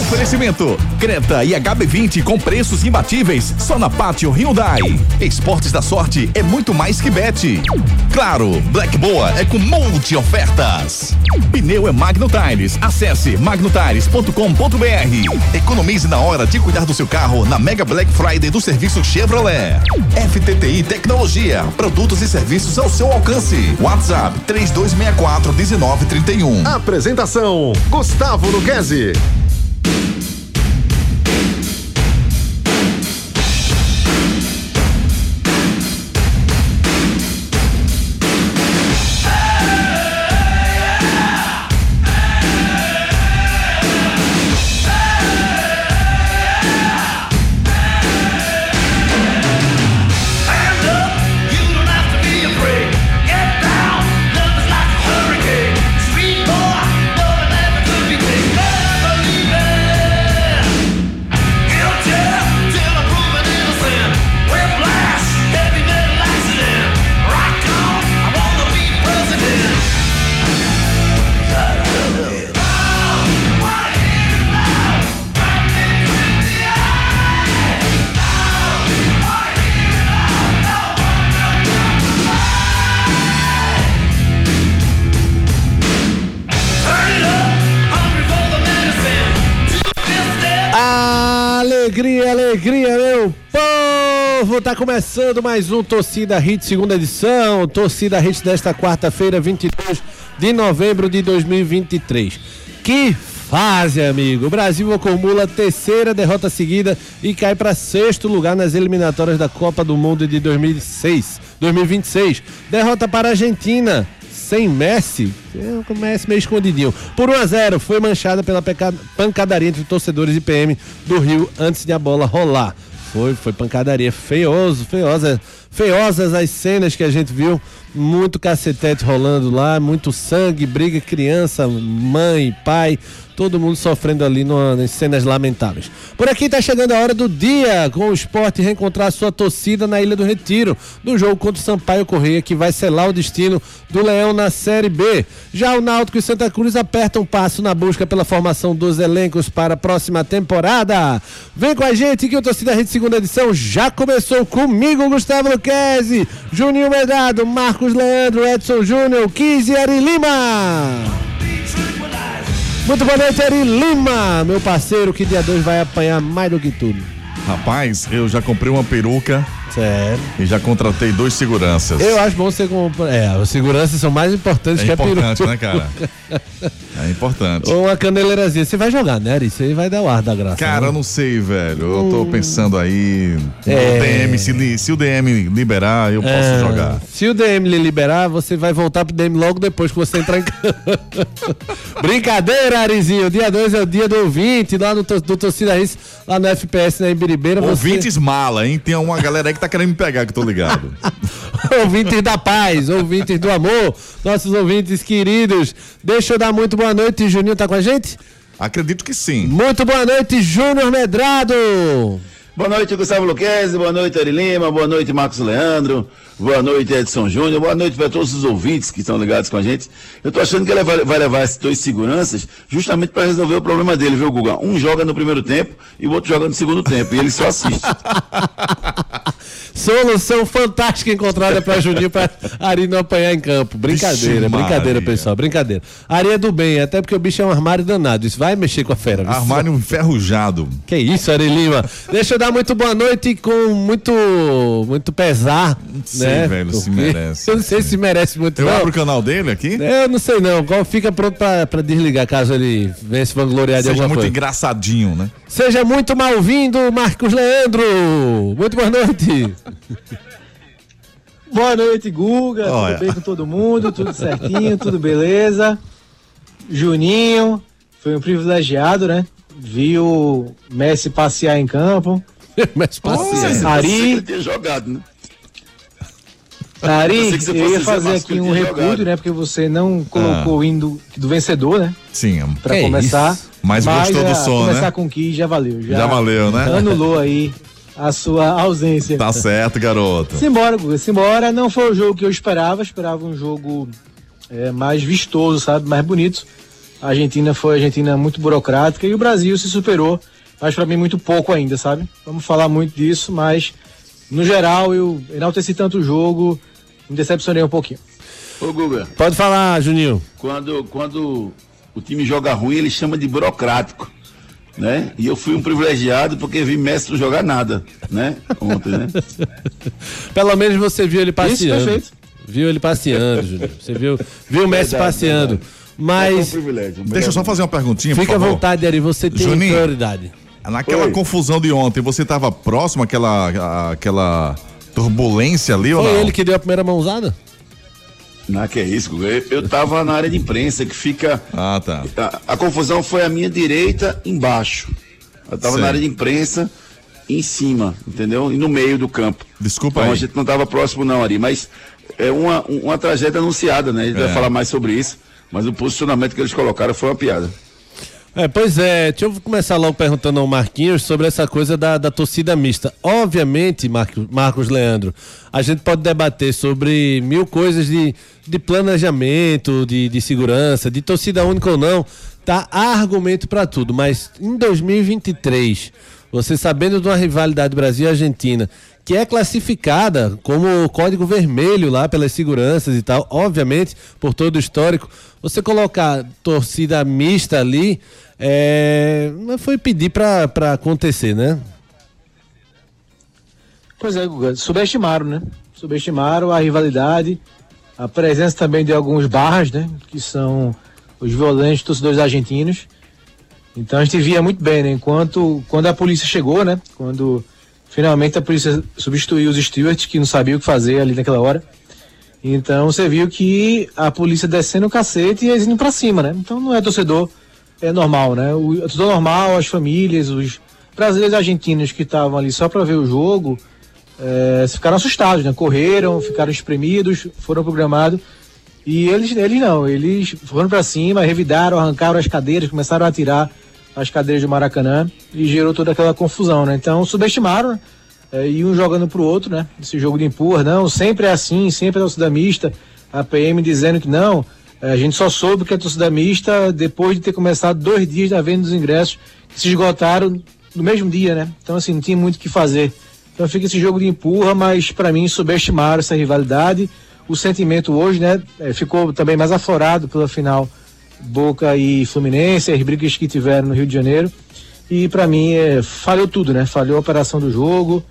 Oferecimento: Creta e HB20 com preços imbatíveis só na Pátio Hyundai. Esportes da sorte é muito mais que bet. Claro, Black Boa é com monte ofertas. Pneu é Magno Tires. Acesse magnotires.com.br. Economize na hora de cuidar do seu carro na Mega Black Friday do serviço Chevrolet. FTTI Tecnologia, produtos e serviços ao seu alcance. WhatsApp 3264 1931. Apresentação: Gustavo Luquezzi. Thank you. Alegria, alegria, meu povo! Tá começando mais um Torcida Hit, segunda edição. Torcida Hit desta quarta-feira, 22 de novembro de 2023. Que fase, amigo! O Brasil acumula a terceira derrota seguida e cai para sexto lugar nas eliminatórias da Copa do Mundo de 2006, 2026. Derrota para a Argentina sem Messi, o Messi meio escondidinho. Por 1 a 0 foi manchada pela pancadaria entre torcedores e PM do Rio antes de a bola rolar. Foi, foi pancadaria feioso, feiosa, feiosas as cenas que a gente viu, muito cacetete rolando lá, muito sangue, briga criança, mãe, pai, todo mundo sofrendo ali nas cenas lamentáveis. Por aqui está chegando a hora do dia, com o esporte reencontrar sua torcida na Ilha do Retiro, no jogo contra o Sampaio Correia, que vai selar o destino do Leão na Série B. Já o Náutico e Santa Cruz apertam um passo na busca pela formação dos elencos para a próxima temporada. Vem com a gente que o Torcida Rede Segunda Edição já começou comigo, Gustavo Luquezzi, Juninho Medrado, Marcos Leandro, Edson Júnior, Kizzy Ari Lima. Muito boa noite, Eri Lima, meu parceiro, que dia 2 vai apanhar mais do que tudo. Rapaz, eu já comprei uma peruca. Sério. E já contratei dois seguranças. Eu acho bom você comprar. É, os seguranças são mais importantes é que importante, a peruca. né, cara? É importante. Ou uma caneleirazinha. Você vai jogar, né, Ari? Você vai dar o ar da graça. Cara, né? eu não sei, velho. Eu tô pensando aí. É. O DM, se, se o DM liberar, eu posso É, jogar. Se o DM lhe liberar, você vai voltar pro DM logo depois que você entrar em campo. Brincadeira, Arizinho. Dia 2 é o dia do ouvinte, lá no, do Torcida Riz, lá no FPS na Ibiribeira. você- Ouvintes mala, hein? Tem uma galera aí que tá querendo me pegar, que eu tô ligado. ouvintes da paz, ouvintes do amor, nossos ouvintes queridos. Deixa eu dar muito boa noite, Juninho tá com a gente? Acredito que sim. Muito boa noite, Júnior Medrado. Boa noite, Gustavo Luquezzi, boa noite, Ari Lima, boa noite, Marcos Leandro, boa noite, Edson Júnior, boa noite para todos os ouvintes que estão ligados com a gente. Eu tô achando que ele vai, vai levar esses dois seguranças justamente para resolver o problema dele, viu, Guga? Um joga no primeiro tempo e o outro joga no segundo tempo, e ele só assiste. Solução fantástica encontrada para Juninho para Ari não apanhar em campo. Brincadeira, Vixe brincadeira, Maria. pessoal, brincadeira. Ari é do bem, até porque o bicho é um armário danado. Isso vai mexer com a fera. Armário enferrujado. Que isso, Ari Lima. Deixa eu dar muito boa noite com muito muito pesar, Não sei, né? velho, se merece. Eu não sei se merece muito Eu não. abro o canal dele aqui. Eu não sei não. Qual fica pronto pra, pra desligar caso ele venha se vangloriar de Seja alguma muito coisa. engraçadinho, né? Seja muito mal-vindo, Marcos Leandro. Muito boa noite. Boa noite, Guga. Olha. Tudo bem com todo mundo? Tudo certinho, tudo beleza? Juninho, foi um privilegiado, né? Viu Messi passear em campo. Mas paciência. Ari. Pensei que ele tinha jogado, né? Ari, eu fosse ia fazer aqui um repúdio, jogado. né? Porque você não colocou o hino do vencedor, né? Sim, Pra Que começar. isso? Mas gostou do ah, som, começar né? com que já valeu. Já, Já valeu, né? Anulou aí a sua ausência. Tá certo, garoto. Simbora, Guga, simbora. Não foi o jogo que eu esperava, esperava um jogo é, mais vistoso, sabe? Mais bonito. A Argentina foi a Argentina muito burocrática e o Brasil se superou, mas para mim muito pouco ainda, sabe? Vamos falar muito disso, mas no geral eu enalteci tanto o jogo, me decepcionei um pouquinho. Ô Guga, Pode falar, Juninho. quando, quando o time joga ruim, ele chama de burocrático. Né? E eu fui um privilegiado porque vi Messi não jogar nada, né? Ontem, né? Pelo menos você viu ele Isso, passeando. perfeito. Viu ele passeando, Juninho. Você viu, viu o Messi Verdade, passeando. Foi um Mas privilégio. Deixa eu só fazer uma perguntinha, por fica à vontade, Ari, você tem Juninho. prioridade. Naquela Oi. confusão de ontem, você estava próximo àquela, àquela turbulência ali ou Foi não? ele que deu a primeira mãozada? Não, que é isso. Eu, eu tava na área de imprensa que fica. Ah, tá. A, a confusão foi a minha direita embaixo. Eu tava Sei. na área de imprensa em cima, entendeu? E no meio do campo. Desculpa Então a aí. gente não tava próximo, não, Ari. Mas é uma, uma tragédia anunciada, né? A gente É. vai falar mais sobre isso. Mas o posicionamento que eles colocaram foi uma piada. É, pois é, deixa eu começar logo perguntando ao Marquinhos sobre essa coisa da, da torcida mista. Obviamente, Marcos, Marcos Leandro, a gente pode debater sobre mil coisas de, de planejamento, de, de segurança, de torcida única ou não. Tá argumento para tudo, mas em 2023, você sabendo de uma rivalidade Brasil-Argentina, que é classificada como código vermelho lá pelas seguranças e tal, obviamente, por todo o histórico, você colocar torcida mista ali, é, foi pedir pra acontecer, né? Pois é, Guga, subestimaram, né? Subestimaram a rivalidade, a presença também de alguns barras, né? Que são os violentos torcedores argentinos. Então a gente via muito bem, né? Enquanto, quando a polícia chegou, né? Quando finalmente a polícia substituiu os stewards que não sabiam o que fazer ali naquela hora. Então você viu que a polícia descendo o cacete e eles indo pra cima, né? Então não é torcedor, é normal, né? O é torcedor normal, as famílias, os brasileiros e argentinos que estavam ali só para ver o jogo, é, ficaram assustados, né? Correram, ficaram espremidos, foram programados. E eles, eles não, eles foram para cima, revidaram, arrancaram as cadeiras, começaram a atirar as cadeiras do Maracanã e gerou toda aquela confusão, né? Então subestimaram, né? É, e um jogando pro outro, né? Esse jogo de empurra, não, sempre é assim, sempre é torcida mista. A PM dizendo que não, é, a gente só soube que é torcida mista depois de ter começado dois dias da venda dos ingressos que se esgotaram no mesmo dia, né? Então, assim, não tinha muito o que fazer. Então fica esse jogo de empurra, mas para mim subestimaram essa rivalidade. O sentimento hoje, né, é, ficou também mais aflorado pela final Boca e Fluminense, as brigas que tiveram no Rio de Janeiro. E para mim é, falhou tudo, né? Falhou a operação do jogo,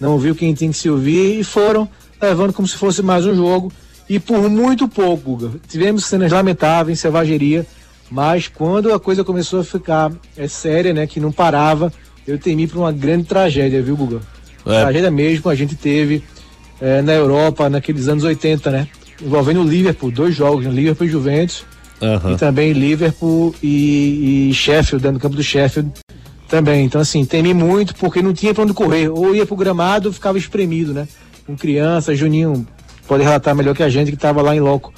não ouviu quem tinha que se ouvir e foram levando como se fosse mais um jogo. E por muito pouco, Guga. Tivemos cenas lamentáveis, selvageria, mas quando a coisa começou a ficar é, séria, né? Que não parava, eu temi para uma grande tragédia, viu, Guga? É. Tragédia mesmo a gente teve é, na Europa naqueles anos 80, né? Envolvendo o Liverpool, dois jogos, né? Liverpool e Juventus. Aham. E também Liverpool e, e Sheffield, dentro do campo do Sheffield também. Então, assim, temi muito porque não tinha pra onde correr. Ou ia pro gramado ou ficava espremido, né? Com criança, Juninho pode relatar melhor que a gente que estava lá em loco.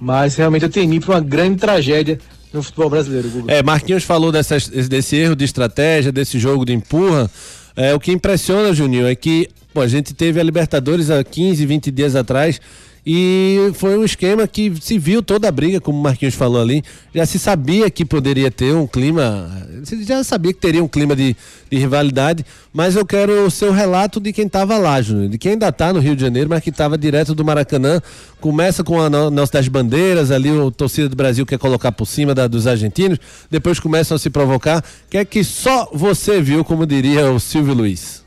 Mas realmente eu temi por uma grande tragédia no futebol brasileiro. É, Marquinhos falou dessas- desse erro de estratégia, desse jogo de empurra. É, o que impressiona, Juninho, é que pô, a gente teve a Libertadores há 15, 20 dias atrás e foi um esquema que se viu toda a briga, como o Marquinhos falou ali. Já se sabia que poderia ter um clima, já sabia que teria um clima de, de rivalidade, mas eu quero o seu relato de quem estava lá, Júnior, de quem ainda está no Rio de Janeiro, mas que estava direto do Maracanã. Começa com a no- nossa das bandeiras, ali o torcida do Brasil quer colocar por cima da- dos argentinos, depois começam a se provocar. Que é que só você viu, como diria o Silvio Luiz.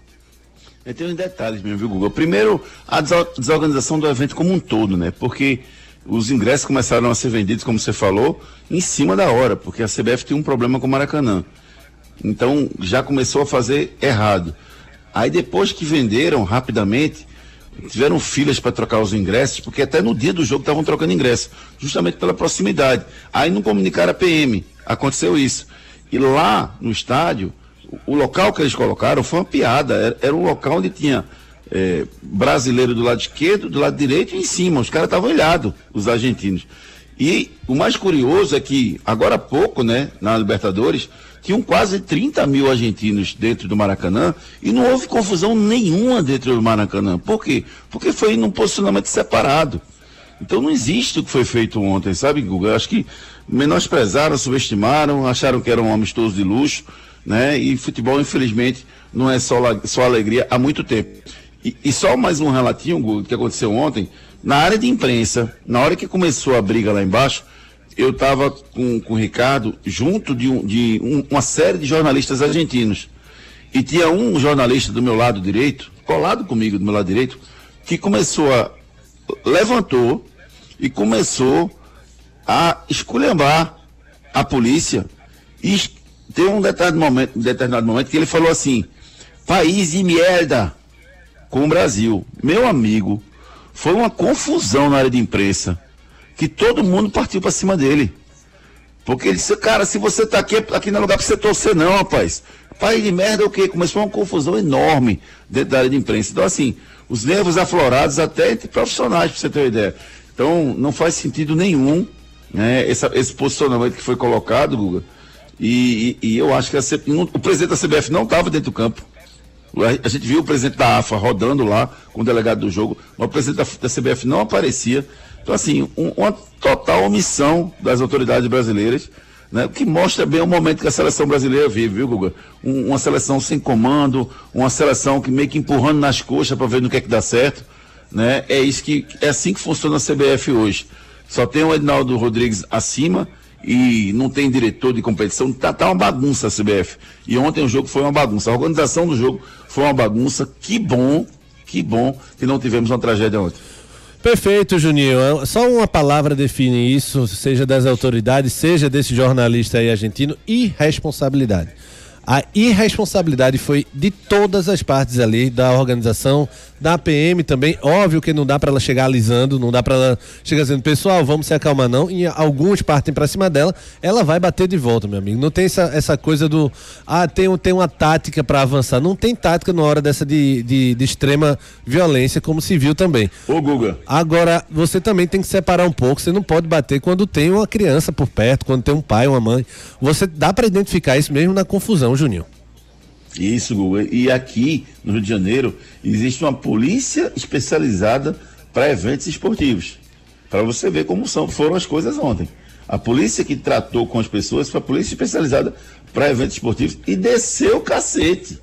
É, tem uns detalhes mesmo, viu, Google? Primeiro, a desorganização do evento como um todo, né? Porque os ingressos começaram a ser vendidos, como você falou, em cima da hora, porque a CBF tem um problema com o Maracanã. Então, já começou a fazer errado. Aí, depois que venderam rapidamente, tiveram filas para trocar os ingressos, porque até no dia do jogo estavam trocando ingressos, justamente pela proximidade. Aí não comunicaram a PM. Aconteceu isso. E lá no estádio, o local que eles colocaram foi uma piada. Era, era um local onde tinha eh, brasileiro do lado esquerdo, do lado direito e em cima. Os caras estavam olhados, os argentinos. E o mais curioso é que, agora há pouco, né, na Libertadores, tinham quase 30 mil argentinos dentro do Maracanã e não houve confusão nenhuma dentro do Maracanã. Por quê? Porque foi num posicionamento separado. Então não existe o que foi feito ontem, sabe, Guga? Acho que menosprezaram, subestimaram, acharam que era um amistoso de luxo, né? E futebol, infelizmente, não é só, só alegria há muito tempo. E, e só mais um relatinho, Guga, que aconteceu ontem, na área de imprensa, na hora que começou a briga lá embaixo, eu estava com, com o Ricardo junto de, um, de um, uma série de jornalistas argentinos. E tinha um jornalista do meu lado direito, colado comigo do meu lado direito, que começou a. levantou e começou a esculhambar a polícia. E tem um determinado momento, um determinado momento que ele falou assim: país de merda com o Brasil. Meu amigo, foi uma confusão na área de imprensa que todo mundo partiu para cima dele. Porque ele disse, cara, se você tá aqui, aqui não é lugar para você torcer, não, rapaz. País de merda é o quê? Começou uma confusão enorme dentro da área de imprensa. Então, assim, os nervos aflorados até entre profissionais, para você ter uma ideia. Então, não faz sentido nenhum né, esse posicionamento que foi colocado, Guga. E, e, e eu acho que a, o presidente da CBF não estava dentro do campo. A gente viu o presidente da AFA rodando lá com o delegado do jogo, mas o presidente da, da CBF não aparecia. Então, assim, um, uma total omissão das autoridades brasileiras, né, que mostra bem o momento que a seleção brasileira vive, viu, Guga? Um, uma seleção sem comando, uma seleção que meio que empurrando nas coxas para ver no que é que dá certo. Né? É isso que é assim que funciona a CBF hoje. Só tem o Edinaldo Rodrigues acima e não tem diretor de competição, tá, tá uma bagunça a CBF. E ontem o jogo foi uma bagunça. A organização do jogo foi uma bagunça. Que bom, que bom que não tivemos uma tragédia ontem. Perfeito, Juninho. Só uma palavra define isso, seja das autoridades, seja desse jornalista aí argentino, irresponsabilidade. A irresponsabilidade foi de todas as partes ali, da organização, da PM também. Óbvio que não dá para ela chegar alisando, não dá para ela chegar dizendo, pessoal, vamos se acalmar não. E alguns partem para cima dela, ela vai bater de volta, meu amigo. Não tem essa, essa coisa do, ah, tem, tem uma tática para avançar. Não tem tática na hora dessa de, de, de, extrema violência, como se viu também. Ô, Guga. Agora, você também tem que separar um pouco. Você não pode bater quando tem uma criança por perto, quando tem um pai, uma mãe. Você dá para identificar isso mesmo na confusão, Juninho. Isso. E aqui no Rio de Janeiro existe uma polícia especializada para eventos esportivos. Para você ver como são, foram as coisas ontem. A polícia que tratou com as pessoas foi a polícia especializada para eventos esportivos e desceu o cacete.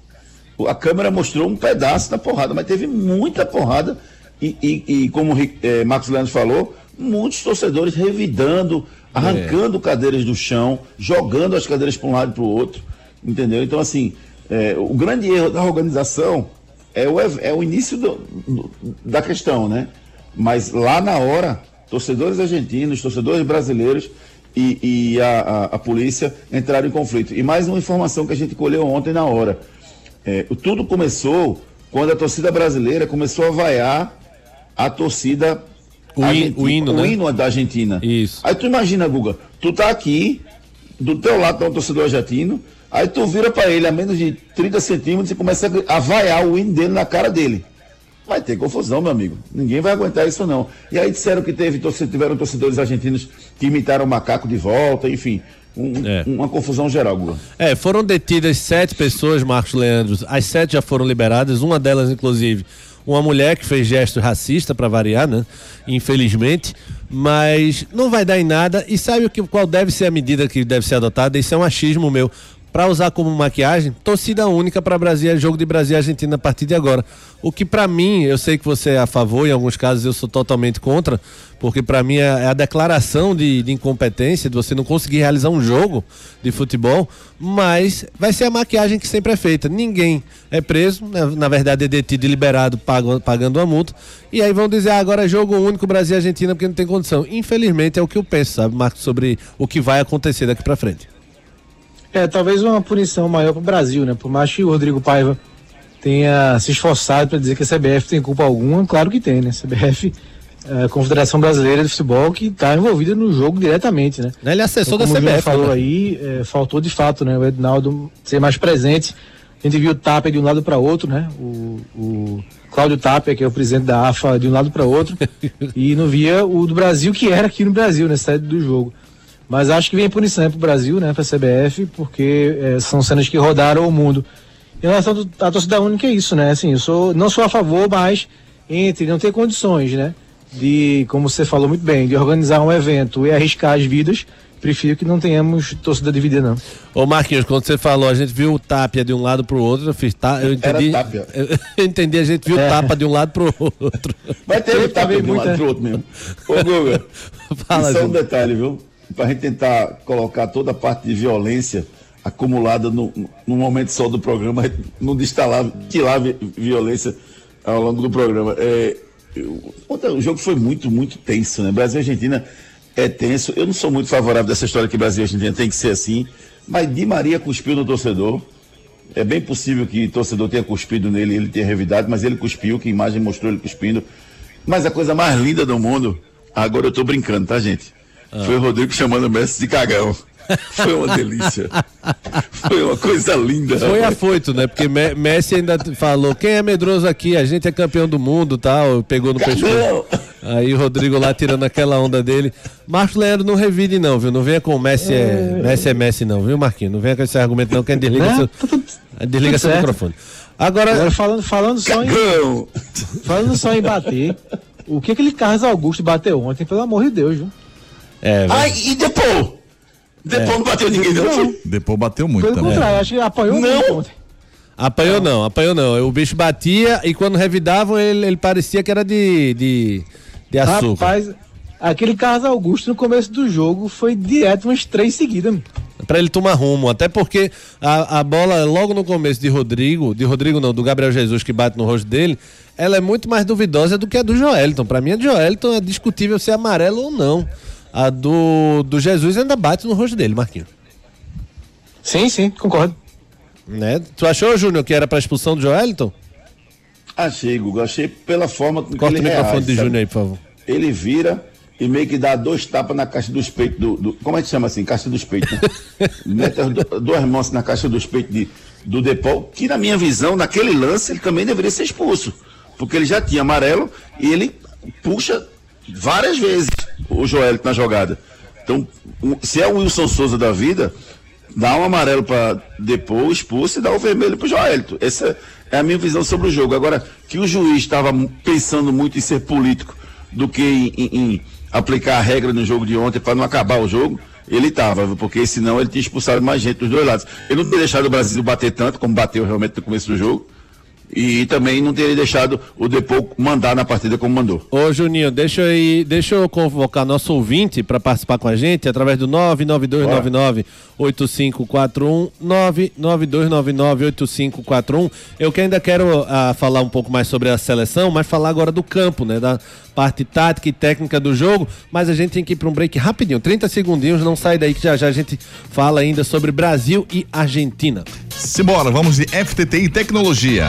A câmera mostrou um pedaço da porrada, mas teve muita porrada. E, e, e como é, Marcos Leandro falou, muitos torcedores revidando, arrancando é. cadeiras do chão, jogando as cadeiras para um lado e para o outro. Entendeu? Então, assim, é, o grande erro da organização é o, é o início do, do, da questão, né? Mas lá na hora, torcedores argentinos, torcedores brasileiros e, e a, a, a, polícia entraram em conflito. E mais uma informação que a gente colheu ontem na hora. É, tudo começou quando a torcida brasileira começou a vaiar a torcida o, o hino, o né? hino da Argentina. Isso. Aí tu imagina, Guga, tu tá aqui, do teu lado tá um torcedor argentino, Aí tu vira para ele a menos de 30 centímetros e começa a vaiar o hino dele na cara dele. Vai ter confusão, meu amigo. Ninguém vai aguentar isso, não. E aí disseram que teve, tiveram torcedores argentinos que imitaram o macaco de volta, enfim. Um, é. Uma confusão geral, Gua. É, foram detidas sete pessoas, Marcos Leandros. As sete já foram liberadas, uma delas, inclusive, uma mulher que fez gesto racista para variar, né? Infelizmente, mas não vai dar em nada. E sabe o que, qual deve ser a medida que deve ser adotada? Isso é um achismo meu para usar como maquiagem, torcida única para Brasil, jogo de Brasil e Argentina a partir de agora. O que para mim, eu sei que você é a favor, em alguns casos eu sou totalmente contra, porque para mim é, é a declaração de, de, incompetência, de você não conseguir realizar um jogo de futebol, mas vai ser a maquiagem que sempre é feita. Ninguém é preso, né? na verdade é detido e liberado pagando, pagando uma multa, e aí vão dizer ah, agora é jogo único Brasil e Argentina porque não tem condição. Infelizmente é o que eu penso, sabe, Marcos, sobre o que vai acontecer daqui para frente. É, talvez uma punição maior para o Brasil, né? Por mais que o Rodrigo Paiva tenha se esforçado para dizer que a CBF tem culpa alguma, claro que tem, né? A CBF, é, a Confederação Brasileira de Futebol, que está envolvida no jogo diretamente, né? Ele é assessor então, da CBF. Como falou né? aí, é, faltou de fato, né? O Ednaldo ser mais presente. A gente viu o Tapia de um lado para outro, né? O, o Cláudio Tapia, que é o presidente da AFA, de um lado para outro, e não via o do Brasil, que era aqui no Brasil, na sede do jogo. Mas acho que vem punição para o Brasil, né, para a CBF, porque é, são cenas que rodaram o mundo. Em relação à torcida única é isso, né? Assim, eu sou, não sou a favor, mas entre não ter condições, né? de, como você falou muito bem, de organizar um evento e arriscar as vidas, prefiro que não tenhamos torcida dividida, não. Ô Marquinhos, quando você falou, a gente viu o Tapia de um lado pro outro, eu fiz tá, eu entendi. Era Tapia. Eu entendi, a gente viu o É. tapa de um lado pro outro. Mas teve também de um lado muita- pro outro mesmo. Ô, Guga, Fala, só um Júnior. detalhe, viu? Pra gente tentar colocar toda a parte de violência acumulada no, no momento só do programa, a não destalar, tirar vi- violência ao longo do programa. É, eu- o jogo foi muito, muito tenso, né? Brasil e Argentina é tenso. Eu não sou muito favorável dessa história que Brasil e Argentina tem que ser assim, mas Di Maria cuspiu no torcedor. É bem possível que o torcedor tenha cuspido nele, ele tenha revidado, mas ele cuspiu, que a imagem mostrou ele cuspindo. Mas a coisa mais linda do mundo, agora eu tô brincando, tá, gente? Foi o Rodrigo chamando o Messi de cagão. Foi uma delícia. Foi uma coisa linda. Foi rapaz. afoito, né? Porque Me- Messi ainda falou: quem é medroso aqui? A gente é campeão do mundo tal. Pegou no pescoço. Cagão! Aí o Rodrigo lá tirando aquela onda dele. Marcos Leandro não revide, não, viu? Não venha com o Messi é, Messi é Messi, não, viu, Marquinhos? Não venha com esse argumento, não, que desliga, Né? seu, Tá tudo- desliga seu certo. microfone. Agora, Agora falando, falando, só em, Cagão! falando só em bater, o que aquele Carlos Augusto bateu ontem, pelo amor de Deus, viu? É, Ai, e depois? Depois não bateu ninguém, não. Depois bateu muito Pelo também. contrário, acho que apanhou Não. muito ontem. apanhou não, apanhou não. O bicho batia e quando revidavam ele, ele parecia que era de, de, de açúcar. Rapaz, aquele Carlos Augusto no começo do jogo foi direto umas três seguidas. Pra ele tomar rumo, até porque a, a bola logo no começo de Rodrigo, de Rodrigo não, do Gabriel Jesus que bate no rosto dele, ela é muito mais duvidosa do que a do Joelton. Pra mim a do Joelton é discutível se é amarelo ou não. A do, do Jesus ainda bate no rosto dele, Marquinhos. Sim, sim, concordo. Né? Tu achou, Júnior, que era pra expulsão do Joelton? Achei, Guga. Achei pela forma com que Corta o ele microfone reage, de? Júnior aí, por favor. Ele vira e meio que dá dois tapas na caixa dos peitos do, do- Como é que chama assim? Caixa dos peitos, né? Mete as du- duas mãos na caixa dos peitos de, do Depol, que na minha visão, naquele lance, ele também deveria ser expulso. Porque ele já tinha amarelo e ele puxa várias vezes o Joelito na jogada. Então, se é o Wilson Souza da vida, dá um amarelo para Depol, expulso e dá o vermelho para o Joelito. Essa é a minha visão sobre o jogo. Agora, que o juiz estava pensando muito em ser político do que em, em- em aplicar a regra no jogo de ontem para não acabar o jogo, ele estava, porque senão ele tinha expulsado mais gente dos dois lados. Ele não teria deixado o Brasil bater tanto como bateu realmente no começo do jogo. E também não teria deixado o Depô mandar na partida como mandou. Ô Juninho, deixa eu, ir- deixa eu convocar nosso ouvinte para participar com a gente através do 99299-8541, 99299-8541. Eu que ainda quero ah, falar um pouco mais sobre a seleção, mas falar agora do campo, né? Da parte tática e técnica do jogo, mas a gente tem que ir para um break rapidinho, 30 segundinhos, não sai daí que já já a gente fala ainda sobre Brasil e Argentina. Simbora, vamos de FTTI Tecnologia.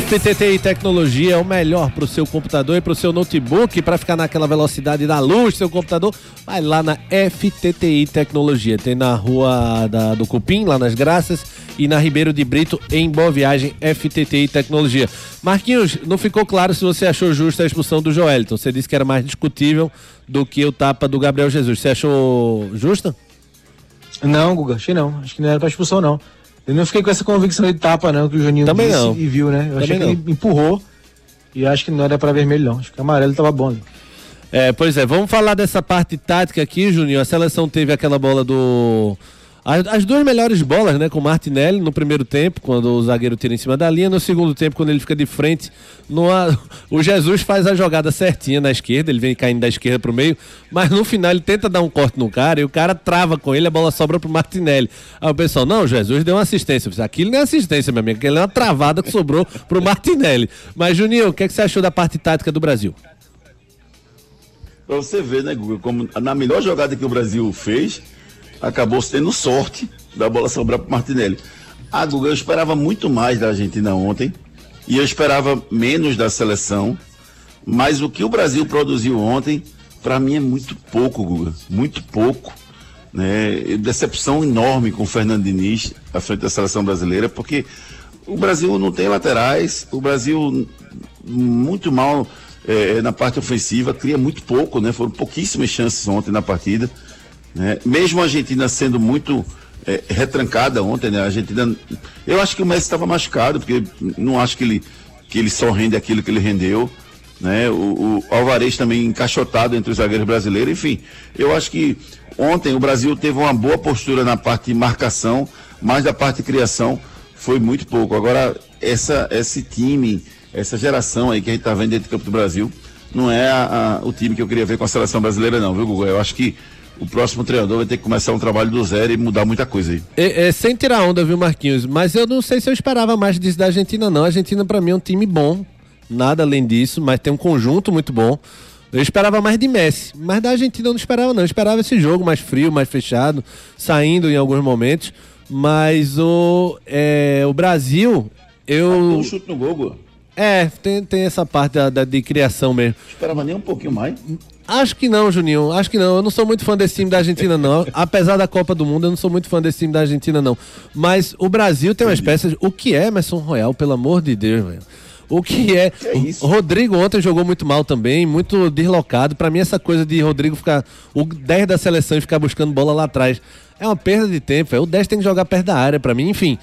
FTTI Tecnologia é o melhor para o seu computador e para o seu notebook para ficar naquela velocidade da luz seu computador. Vai lá na FTTI Tecnologia. Tem na rua da- do Cupim, lá nas Graças, e na Ribeiro de Brito, em Boa Viagem, FTTI Tecnologia. Marquinhos, não ficou claro se você achou justa a expulsão do Joelton. Você disse que era mais discutível do que o tapa do Gabriel Jesus. Você achou justa? Não, Guga, achei não. Acho que não era pra expulsão, não. Eu não fiquei com essa convicção de tapa, não, que o Juninho Também não. e viu, né? Eu achei que Também ele empurrou e acho que não era pra vermelho, não. Acho que amarelo tava bom ali. É, pois é, vamos falar dessa parte tática aqui, Juninho. A seleção teve aquela bola do. As, as duas melhores bolas, né? Com Martinelli no primeiro tempo, quando o zagueiro tira em cima da linha. No segundo tempo, quando ele fica de frente, numa... o Jesus faz a jogada certinha na esquerda, ele vem caindo da esquerda pro meio, mas no final ele tenta dar um corte no cara e o cara trava com ele, a bola sobra pro Martinelli. Aí o pessoal, não, Jesus deu uma assistência. Disse, Aquilo não é assistência, meu amigo, aquilo é uma travada que sobrou pro Martinelli. Mas, Juninho, o que, é que você achou da parte tática do Brasil? Pra você ver, né, Guga, como na melhor jogada que o Brasil fez, acabou tendo sorte da bola sobrar pro Martinelli. Ah, Guga, eu esperava muito mais da Argentina ontem. E eu esperava menos da seleção. Mas o que o Brasil produziu ontem, para mim é muito pouco, Guga. Muito pouco. Né? Decepção enorme com o Fernando Diniz à frente da seleção brasileira, porque o Brasil não tem laterais, o Brasil muito mal é, na parte ofensiva, cria muito pouco, né? Foram pouquíssimas chances ontem na partida. Né? Mesmo a Argentina sendo muito é, retrancada ontem, né? A Argentina. Eu acho que o Messi estava machucado, porque não acho que ele, que ele só rende aquilo que ele rendeu. Né? O, o Alvarez também encaixotado entre os zagueiros brasileiros. Enfim, eu acho que ontem o Brasil teve uma boa postura na parte de marcação, mas da parte de criação foi muito pouco. Agora, essa, esse time, essa geração aí que a gente está vendo dentro do campo do Brasil, não é a, a, o time que eu queria ver com a seleção brasileira, não, viu, Google? Eu acho que o próximo treinador vai ter que começar um trabalho do zero e mudar muita coisa aí. É, é, sem tirar onda, viu, Marquinhos? Mas eu não sei se eu esperava mais disso da Argentina, não. A Argentina, para mim, é um time bom. Nada além disso, mas tem um conjunto muito bom. Eu esperava mais de Messi, mas da Argentina eu não esperava, não. Eu esperava esse jogo mais frio, mais fechado, saindo em alguns momentos. Mas o, é, o Brasil, eu. Um chute no gol, É, tem, tem essa parte da, da, de criação mesmo. Esperava nem um pouquinho mais. Acho que não, Juninho. Acho que não. Eu não sou muito fã desse time da Argentina, não. Apesar da Copa do Mundo, eu não sou muito fã desse time da Argentina, não. Mas o Brasil tem uma espécie. De... O que é Emerson Royal, pelo amor de Deus, velho? O que é. Que é isso? Rodrigo ontem jogou muito mal também, muito deslocado. Para mim, essa coisa de Rodrigo ficar. O 10 da seleção e ficar buscando bola lá atrás é uma perda de tempo. Véio. O 10 tem que jogar perto da área, para mim. Enfim.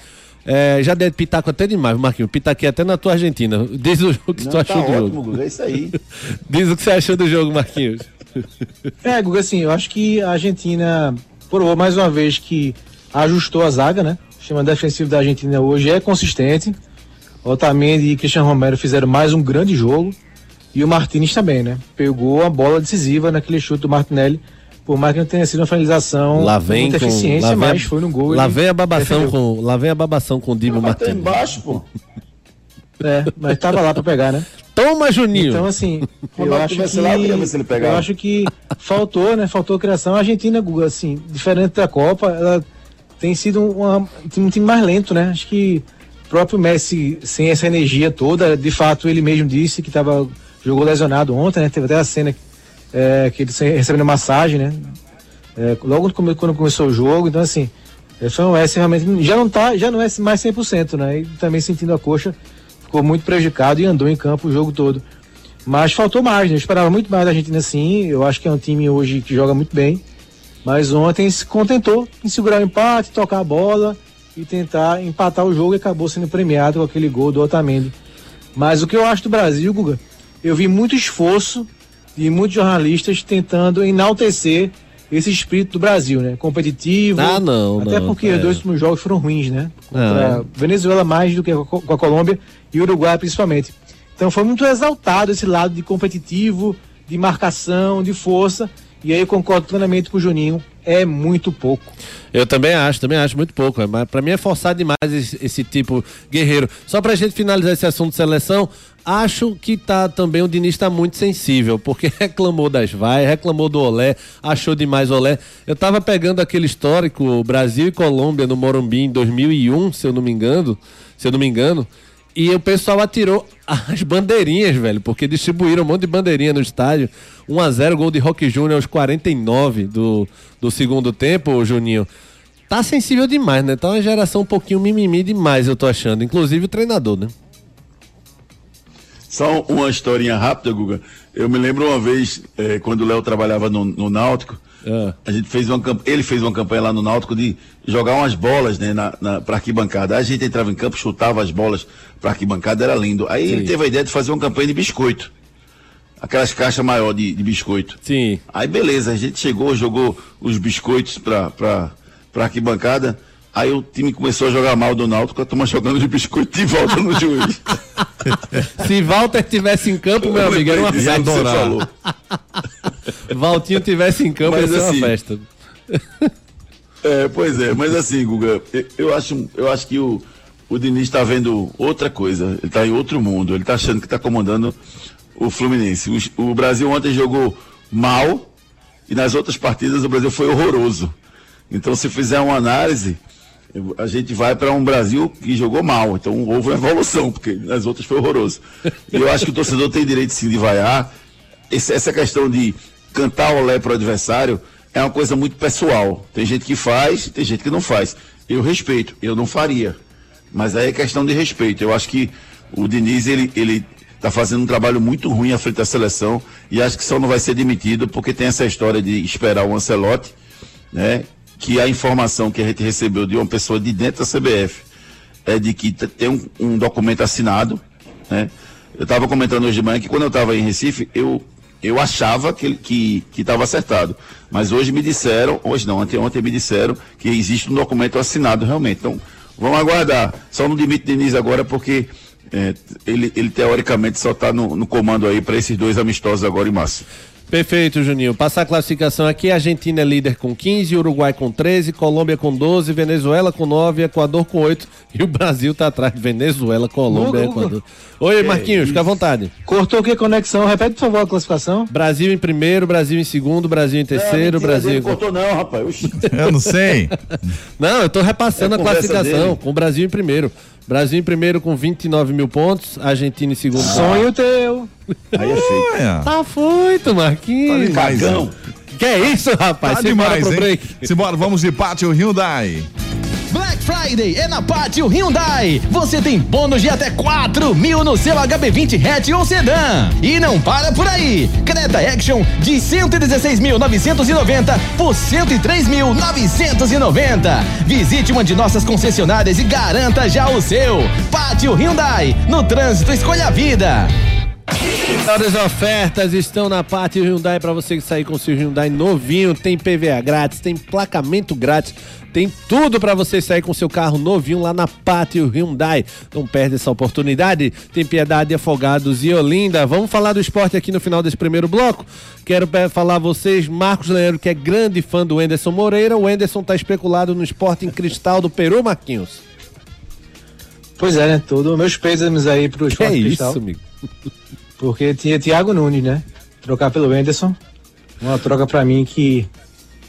É, já deu pitaco até demais, Marquinhos. Pitaquei até na tua Argentina. Diz o que Não, tu achou tá do ótimo, jogo. É isso aí. Diz o que você achou do jogo, Marquinhos. É, Guga, assim, eu acho que a Argentina provou mais uma vez que ajustou a zaga, né? O sistema defensivo da Argentina hoje é consistente. Otamendi e Cristian Romero fizeram mais um grande jogo. E o Martinez também, né? Pegou a bola decisiva naquele chute do Martinelli. Por mais que não tenha sido uma finalização Lá vem muita com, eficiência, lá vem, mas foi no gol. Lá vem a babação defendeu. com, lá vem a babação com o tá Martins. embaixo, pô. É, mas tava lá pra pegar, né? Toma, Juninho. Então, assim, eu acho, que, lá, eu se ele pegava. eu acho que faltou, né? Faltou criação. A Argentina, assim, diferente da Copa, ela tem sido uma, um time mais lento, né? Acho que o próprio Messi, sem essa energia toda, de fato, ele mesmo disse que tava, jogou lesionado ontem, né? Teve até a cena é, que ele se- recebendo massagem, né? É, logo quando começou o jogo, então assim, é, um Messi realmente, já não tá, já não é mais 100%, né? E também sentindo a coxa, ficou muito prejudicado e andou em campo o jogo todo. Mas faltou mais, né? Eu esperava muito mais da Argentina sim. Eu acho que é um time hoje que joga muito bem. Mas ontem se contentou em segurar o empate, tocar a bola e tentar empatar o jogo e acabou sendo premiado com aquele gol do Otamendi. Mas o que eu acho do Brasil, Guga, eu vi muito esforço de muitos jornalistas tentando enaltecer esse espírito do Brasil, né? Competitivo. Ah, não, Até não, porque é. os dois últimos jogos foram ruins, né? Contra Ah. Venezuela mais do que com a Colômbia e Uruguai principalmente. Então foi muito exaltado esse lado de competitivo, de marcação, de força. E aí eu concordo plenamente com o Juninho, é muito pouco. Eu também acho, também acho muito pouco. é, Mas pra mim é forçado demais esse, esse tipo guerreiro. Só pra gente finalizar esse assunto de seleção, acho que tá também o Diniz tá muito sensível, porque reclamou das vaias, reclamou do Olé, achou demais Olé. Eu tava pegando aquele histórico Brasil e Colômbia no Morumbi em 2001, se eu não me engano, se eu não me engano. E o pessoal atirou as bandeirinhas, velho, porque distribuíram um monte de bandeirinha no estádio. 1x0, gol de Rock Júnior aos 49 do, do segundo tempo, Juninho. Tá sensível demais, né? Tá uma geração um pouquinho mimimi demais, eu tô achando. Inclusive o treinador, né? Só uma historinha rápida, Guga. Eu me lembro uma vez, eh, quando o Léo trabalhava no, no Náutico, Ah. a gente fez uma ele fez uma campanha lá no Náutico de jogar umas bolas, né, na, na, pra arquibancada. Aí a gente entrava em campo, chutava as bolas pra arquibancada, era lindo. Aí ele teve a ideia de fazer uma campanha de biscoito. Aquelas caixas maior de, de biscoito. Sim. Aí beleza, a gente chegou, jogou os biscoitos pra, pra, pra arquibancada. Aí o time começou a jogar mal do Náutico, a turma jogando de biscoito de volta no juiz. Se Walter tivesse em campo, meu amigo, era uma Lembrei disso que festa. você falou. Valtinho tivesse em campo, Mas ia ser assim, uma festa. É, pois é, mas assim, Guga, eu- eu acho, eu acho que o, o Diniz está vendo outra coisa, ele está em outro mundo, ele está achando que está comandando o Fluminense. O, o Brasil ontem jogou mal e nas outras partidas o Brasil foi horroroso. Então, se fizer uma análise, a gente vai para um Brasil que jogou mal. Então houve uma evolução, porque nas outras foi horroroso. E eu acho que o torcedor tem direito sim de vaiar. Esse, essa questão de cantar olé para o adversário é uma coisa muito pessoal. Tem gente que faz, tem gente que não faz. Eu respeito, eu não faria. Mas aí é questão de respeito. Eu acho que o Diniz, ele, ele tá fazendo um trabalho muito ruim à frente da seleção e acho que só não vai ser demitido porque tem essa história de esperar o Ancelotti, né? Que a informação que a gente recebeu de uma pessoa de dentro da CBF é de que tem um, um documento assinado, né? Eu estava comentando hoje de manhã que quando eu estava em Recife, eu eu achava que que estava acertado. Mas hoje me disseram, hoje não, anteontem me disseram que existe um documento assinado realmente. Então, vamos aguardar. Só não demite Diniz agora porque é, ele, ele teoricamente só está no, no comando aí para esses dois amistosos agora em março. Perfeito, Juninho. Passar a classificação aqui: Argentina é líder com 15, Uruguai com 13, Colômbia com 12, Venezuela com 9, Equador com 8 e o Brasil tá atrás de Venezuela, Colômbia e Equador. Oi, Marquinhos, fica à vontade. Cortou a conexão, repete por favor a classificação. Brasil em primeiro, Brasil em segundo, Brasil em terceiro, é, Brasil. Não cortou, não, rapaz. Eu não sei. não, eu tô repassando é a classificação dele. com o Brasil em primeiro. Brasil em primeiro com 29 mil pontos, Argentina em segundo. Sonho teu. Aí é feito. Tá feito, Marquinhos. Tá Cagão. Que é isso, rapaz? Tá Simbora demais, pro break. Hein? Simbora, vamos de pátio Hyundai. Black Friday é na Pátio Hyundai. Você tem bônus de até 4 mil no seu HB20 hatch ou sedã. E não para por aí. Creta Action de 116.990 por 103.990. Visite uma de nossas concessionárias e garanta já o seu. Pátio Hyundai. No trânsito, escolha a vida. As ofertas estão na parte Hyundai para você que sair com seu Hyundai novinho. Tem PVA grátis, tem placamento grátis, tem tudo para você sair com seu carro novinho lá na Pátio Hyundai. Não perde essa oportunidade. Tem Piedade, Afogados e Olinda. Vamos falar do esporte aqui no final desse primeiro bloco. Quero falar a vocês, Marcos Leandro, que é grande fã do Enderson Moreira. O Enderson tá especulado no esporte em cristal do Peru, Marquinhos. Pois é, né? Todo meus pêsames aí pro esporte que cristal. É isso, amigo. Porque tinha Thiago Nunes, né? Trocar pelo Anderson. Uma troca para mim que,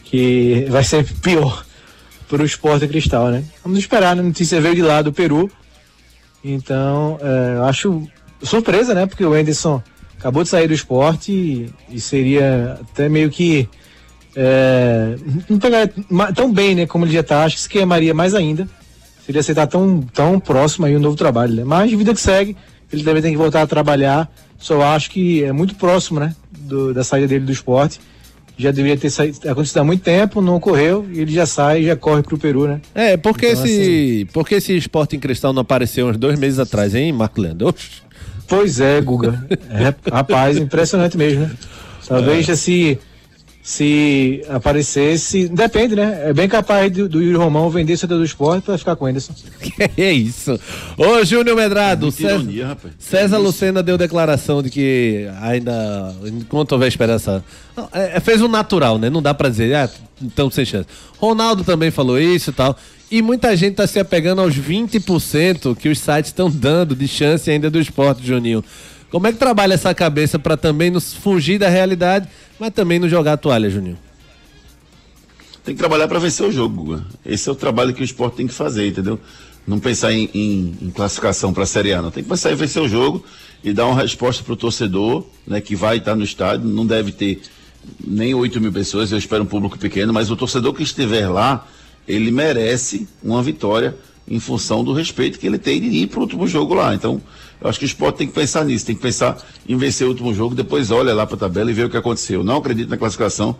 que vai ser pior para o esporte cristal, né? Vamos esperar, né? A notícia veio de lá do Peru. Então, é, acho surpresa, né? Porque o Anderson acabou de sair do esporte e, e seria até meio que. É, não pegar tão bem, né? Como ele já tá. Acho que se queimaria mais ainda. Seria aceitar tão, tão próximo aí um novo trabalho, né? Mas vida que segue, ele também tem que voltar a trabalhar só acho que é muito próximo, né? Do, da saída dele do esporte. Já deveria ter saído, acontecido há muito tempo, não ocorreu, e ele já sai e já corre pro Peru, né? É, porque então, esse. Assim... Porque esse esporte em cristal não apareceu uns dois meses atrás, hein, Marco Leandro? Pois é, Guga. É, rapaz, impressionante mesmo, né? Talvez é. se se aparecesse, depende, né? É bem capaz do, do Yuri Romão vender o do esporte para ficar com o Anderson. Que é isso? Ô, Júnior Medrado, é César, ironia, César Lucena deu declaração de que ainda, enquanto houver esperança, é, é, fez um natural, né? Não dá pra dizer, ah, então sem chance. Ronaldo também falou isso e tal. E muita gente tá se apegando aos 20% que os sites estão dando de chance ainda do esporte, Juninho. Como é que trabalha essa cabeça para também nos fugir da realidade, mas também não jogar a toalha, Juninho? Tem que trabalhar para vencer o jogo. Esse é o trabalho que o esporte tem que fazer, entendeu? Não pensar em, em, em classificação para a Série A, não. Tem que pensar em vencer o jogo e dar uma resposta para o torcedor, né, que vai estar no estádio. Não deve ter nem 8 mil pessoas, eu espero um público pequeno, mas o torcedor que estiver lá, ele merece uma vitória em função do respeito que ele tem de ir para o último jogo lá. Então, eu acho que o esporte tem que pensar nisso, tem que pensar em vencer o último jogo, depois olha lá para a tabela e vê o que aconteceu. Não acredito na classificação,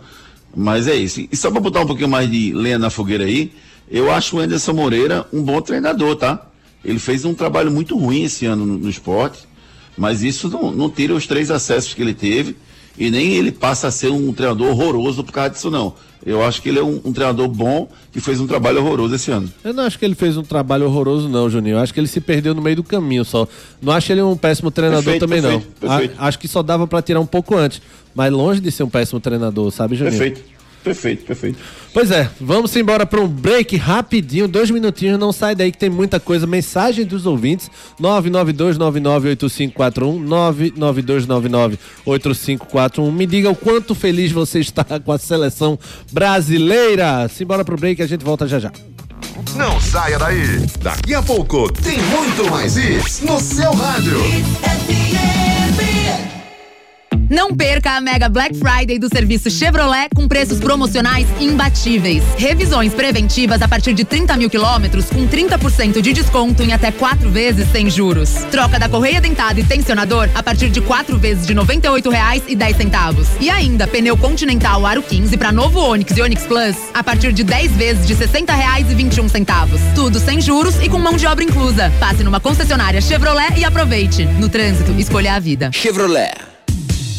mas é isso. E só para botar um pouquinho mais de lenha na fogueira aí, eu acho o Anderson Moreira um bom treinador, tá? Ele fez um trabalho muito ruim esse ano no, no esporte, mas isso não, não tira os três acessos que ele teve e nem ele passa a ser um treinador horroroso por causa disso, não. Eu acho que ele é um, um, treinador bom que fez um trabalho horroroso esse ano. Eu não acho que ele fez um trabalho horroroso, não, Juninho. Eu acho que ele se perdeu no meio do caminho só. Não acho ele um péssimo treinador perfeito, também, perfeito, não. Perfeito. A, acho que só dava para tirar um pouco antes. Mas longe de ser um péssimo treinador, sabe, Juninho? Perfeito. Perfeito, perfeito. Pois é, vamos embora para um break rapidinho, dois minutinhos, não sai daí que tem muita coisa. Mensagem dos ouvintes: 992998541, 992998541. Me diga o quanto feliz você está com a seleção brasileira. Simbora pro break, a gente volta já já. Não saia daí. Daqui a pouco tem muito mais isso no seu rádio. Não perca a Mega Black Friday do serviço Chevrolet com preços promocionais imbatíveis. Revisões preventivas a partir de 30 mil quilômetros com 30% de desconto em até quatro vezes sem juros. Troca da correia dentada e tensionador a partir de quatro vezes de R$ 98,10. E ainda pneu Continental Aro 15 para novo Onix e Onix Plus a partir de 10 vezes de R$ 60,21. Tudo sem juros e com mão de obra inclusa. Passe numa concessionária Chevrolet e aproveite. No trânsito, escolha a vida. Chevrolet.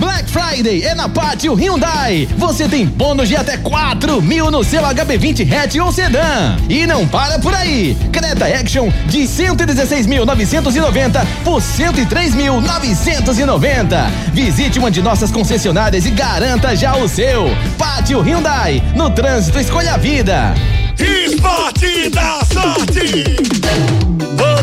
Black Friday é na Pátio Hyundai. Você tem bônus de até 4 mil no seu HB20 hatch ou sedã. E não para por aí. Creta Action de 116.990 por 103.990. Visite uma de nossas concessionárias e garanta já o seu. Pátio Hyundai. No trânsito, escolha a vida. Esporte da sorte.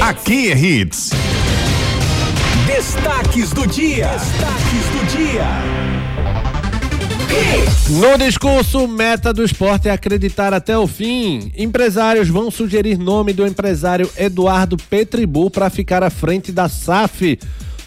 Aqui é Hits. Destaques do dia. Destaques do dia. No discurso, meta do esporte é acreditar até o fim. Empresários vão sugerir nome do empresário Eduardo Petribu para ficar à frente da SAF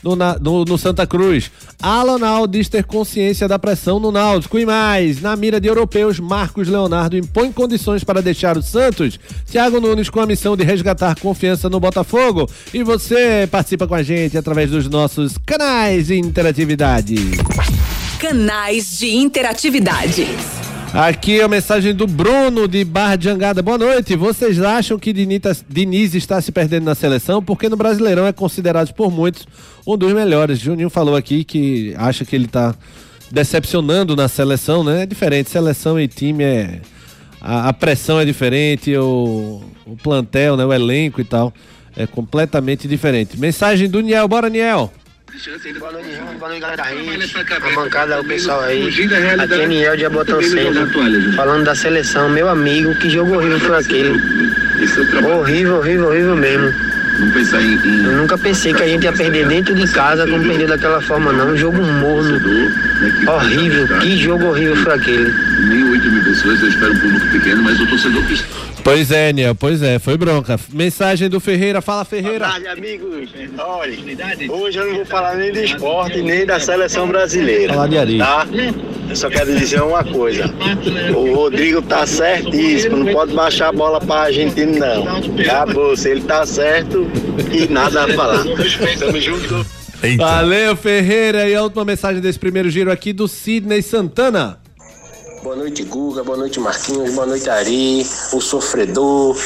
no, no, no, Santa Cruz. Alan diz ter consciência da pressão no Náutico e mais. Na mira de europeus, Marcos Leonardo impõe condições para deixar o Santos. Thiago Nunes com a missão de resgatar confiança no Botafogo. E você participa com a gente através dos nossos canais de interatividade. Canais de interatividade. Aqui a mensagem do Bruno de Barra de Jangada. Boa noite. Vocês acham que Diniz está se perdendo na seleção? Porque no Brasileirão é considerado por muitos um dos melhores. Juninho falou aqui que acha que ele está decepcionando na seleção, né? É diferente. Seleção e time é. A, a pressão é diferente, o, o plantel, né? o elenco e tal. É completamente diferente. Mensagem do Niel. Bora, Niel. Boa noite, Boa noite, galera aí. A bancada, o pessoal aí. Aqui é Niel de Abotão Centro. Falando da seleção, meu amigo, que jogo horrível foi aquele. Horrível, horrível, horrível mesmo. Eu nunca pensei que a gente ia perder dentro de casa como perdeu daquela forma, não. Um jogo morno. Horrível. Que jogo horrível foi aquele. Nem 8 mil pessoas, eu espero um público pequeno, mas o torcedor que Pois é, Niel, pois é, foi bronca. Mensagem do Ferreira, fala Ferreira. Boa tarde, amigos. Olha, hoje eu não vou falar nem de esporte, nem da seleção brasileira. Falar de areia. Tá? Eu só quero dizer uma coisa. O Rodrigo tá certíssimo, não pode baixar a bola pra Argentina, não. Acabou, se ele tá certo e nada a falar. Tamo junto. Eita. Valeu, Ferreira. E a última mensagem desse primeiro giro aqui do Sidney Santana. Boa noite, Guga. Boa noite, Marquinhos. Boa noite, Ari, o sofredor.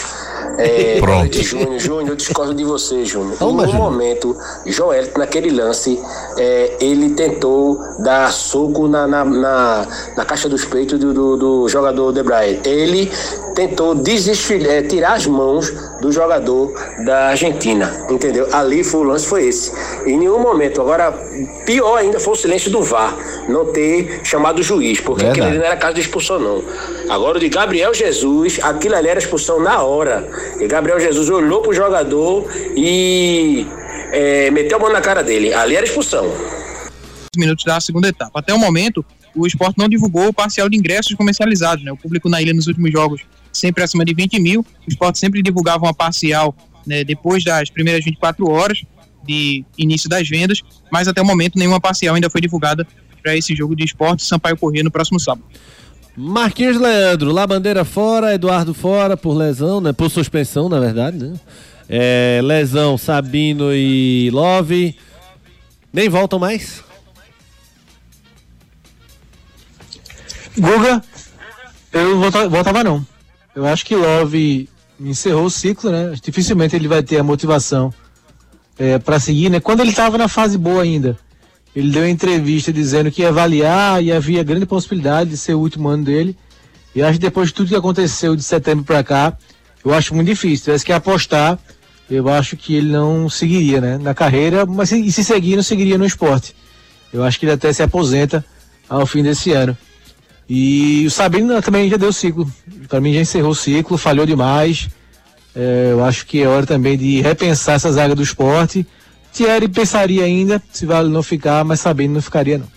É, Pronto. Noite, Júnior. Júnior, eu discordo de você, Júnior. Em um momento, Joel, naquele lance, é, ele tentou dar soco na, na, na, na caixa dos peitos do, do, do jogador De Bruyne. Ele tentou desesfilhar, é, tirar as mãos do jogador da Argentina, entendeu? Ali foi o lance foi esse. Em nenhum momento. Agora, pior ainda foi o silêncio do VAR, não ter chamado o juiz, porque Verdade. aquilo ali não era caso de expulsão, não. Agora, o de Gabriel Jesus, aquilo ali era expulsão na hora. E Gabriel Jesus olhou pro jogador e é, meteu a mão na cara dele. Ali era expulsão. minutos da segunda etapa. Até o momento, o esporte não divulgou o parcial de ingressos comercializados. Né? O público na ilha nos últimos jogos sempre acima de 20 mil. O esporte sempre divulgava uma parcial né, depois das primeiras 24 horas de início das vendas, mas até o momento nenhuma parcial ainda foi divulgada para esse jogo de esporte Sampaio Corrêa no próximo sábado. Marquinhos Leandro, lá bandeira fora, Eduardo fora por lesão, né? Por suspensão, na verdade, né? É, lesão, Sabino e Love. Nem voltam mais? Guga, eu não volta- voltava não. Eu acho que Love encerrou o ciclo, né? Dificilmente ele vai ter a motivação é, para seguir, né? Quando ele estava na fase boa ainda, ele deu entrevista dizendo que ia avaliar e havia grande possibilidade de ser o último ano dele. E acho que depois de tudo que aconteceu de setembro para cá, eu acho muito difícil. Se tivesse que apostar, eu acho que ele não seguiria, né? Na carreira, mas se, se seguir, não seguiria no esporte. Eu acho que ele até se aposenta ao fim desse ano. E o Sabino também já deu ciclo. Para mim já encerrou o ciclo, falhou demais. É, eu acho que é hora também de repensar essa zaga do esporte. Thierry pensaria ainda se vale não ficar, mas Sabino não ficaria não.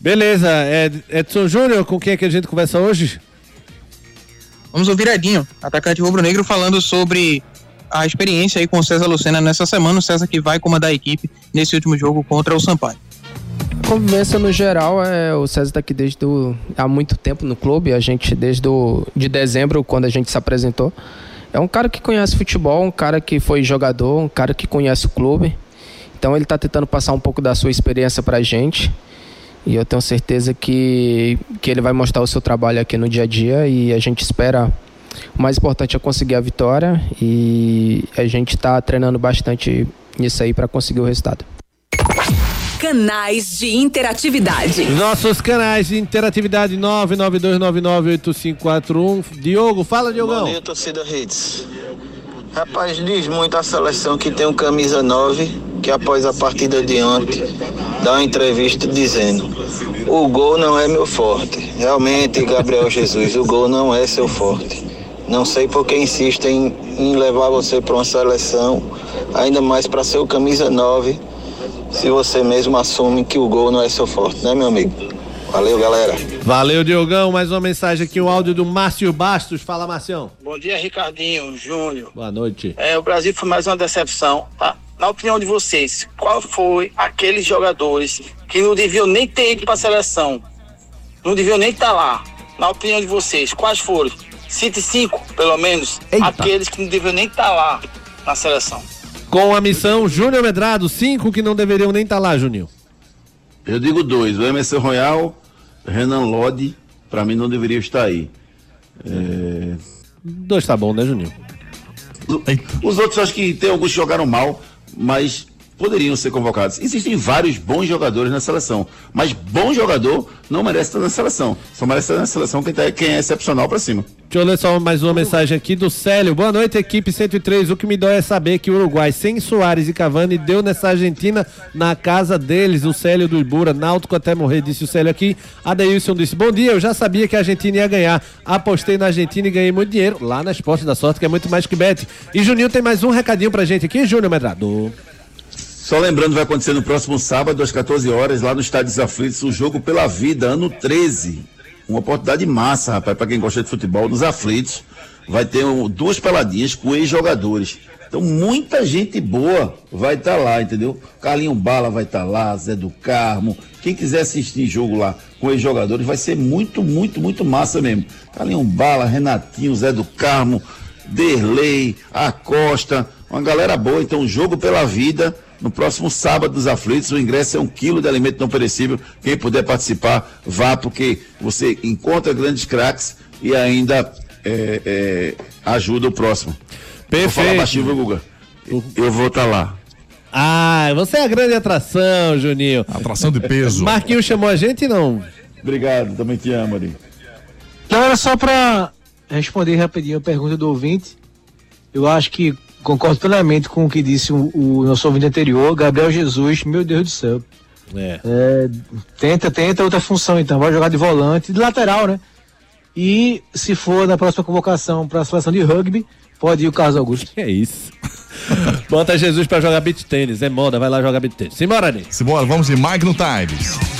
Beleza, Ed- Edson Júnior, com quem é que a gente conversa hoje? Vamos ouvir Edinho, atacante rubro-negro, falando sobre a experiência aí com o César Lucena nessa semana. O César que vai comandar a equipe nesse último jogo contra o Sampaio. Convivência no geral, é, o César está aqui desde o- há muito tempo no clube, a gente desde o, de dezembro, quando a gente se apresentou. É um cara que conhece futebol, um cara que foi jogador, um cara que conhece o clube. Então ele está tentando passar um pouco da sua experiência para a gente. E eu tenho certeza que, que ele vai mostrar o seu trabalho aqui no dia a dia e a gente espera. O mais importante é conseguir a vitória e a gente está treinando bastante nisso aí para conseguir o resultado. Canais de interatividade. Os nossos canais de interatividade 992998541. Diogo, fala, Diogão. Bom dia, torcida Hits. Rapaz, diz muito a seleção que tem um camisa 9, que após a partida de ontem, dá uma entrevista dizendo: o gol não é meu forte. Realmente, Gabriel Jesus, o gol não é seu forte. Não sei por que insistem em levar você para uma seleção, ainda mais para ser o camisa 9, se você mesmo assume que o gol não é seu forte, né, meu amigo? Valeu, galera. Valeu, Diogão. Mais uma mensagem aqui, o áudio do Márcio Bastos. Fala, Marcião. Bom dia, Ricardinho, Júnior. Boa noite. É, o Brasil foi mais uma decepção. Tá? Na opinião de vocês, qual foi aqueles jogadores que não deviam nem ter ido para a seleção? Não deviam nem estar lá. Na opinião de vocês, quais foram? Cite cinco, pelo menos, aqueles que não deviam nem estar lá na seleção. Com a missão Júnior Medrado, cinco que não deveriam nem estar lá, Juninho. Eu digo dois, o Emerson Royal, Renan Lodi, pra mim não deveria estar aí. É, Dois tá bom, né, Juninho? Os outros acho que tem alguns que jogaram mal, mas poderiam ser convocados. Existem vários bons jogadores na seleção, mas bom jogador não merece estar na seleção. Só merece estar na seleção quem, tá, quem é excepcional pra cima. Deixa eu ler só mais uma mensagem aqui do Célio. Boa noite, equipe 103. O que me dói é saber que o Uruguai, sem Soares e Cavani, deu nessa Argentina na casa deles. O Célio do Ibura, Náutico até morrer, disse o Célio aqui. Adeilson disse: Bom dia, eu já sabia que a Argentina ia ganhar. Apostei na Argentina e ganhei muito dinheiro lá na Esporte da Sorte, que é muito mais que bet. E Juninho tem mais um recadinho pra gente aqui, Júnior Medrado. Só lembrando, vai acontecer no próximo sábado, às 14 horas, lá no Estádio dos Aflitos, o jogo pela vida, ano 13. Uma oportunidade massa, rapaz, para quem gosta de futebol, nos aflitos. Vai ter um- duas peladinhas com ex-jogadores. Então, muita gente boa vai estar lá, entendeu? Carlinho Bala vai estar lá, Zé do Carmo. Quem quiser assistir jogo lá com ex-jogadores, vai ser muito, muito, muito massa mesmo. Carlinho Bala, Renatinho, Zé do Carmo, Derlei, Acosta, uma galera boa. Então, jogo pela vida. No próximo sábado dos aflitos, o ingresso é um quilo de alimento não perecível. Quem puder participar, vá, porque você encontra grandes craques e ainda é, é, ajuda o próximo. Vou falar Perfeito. baixinho, viu, Guga? Eu vou estar lá. Ah, você é a grande atração, Juninho. Atração de peso. Marquinhos chamou a gente, não? Obrigado, também te amo, Ari. Então era só para responder rapidinho a pergunta do ouvinte. Eu acho que concordo plenamente com o que disse o, o nosso ouvinte anterior, Gabriel Jesus, meu Deus do céu. É. É, tenta, tenta outra função então, vai jogar de volante, de lateral, né? E se for na próxima convocação para a seleção de rugby, pode ir o Carlos Augusto. Que é isso? Bota Jesus pra jogar beat tênis, é moda, vai lá jogar beat tênis. Simbora, Ney. Simbora, vamos de Magno Tires.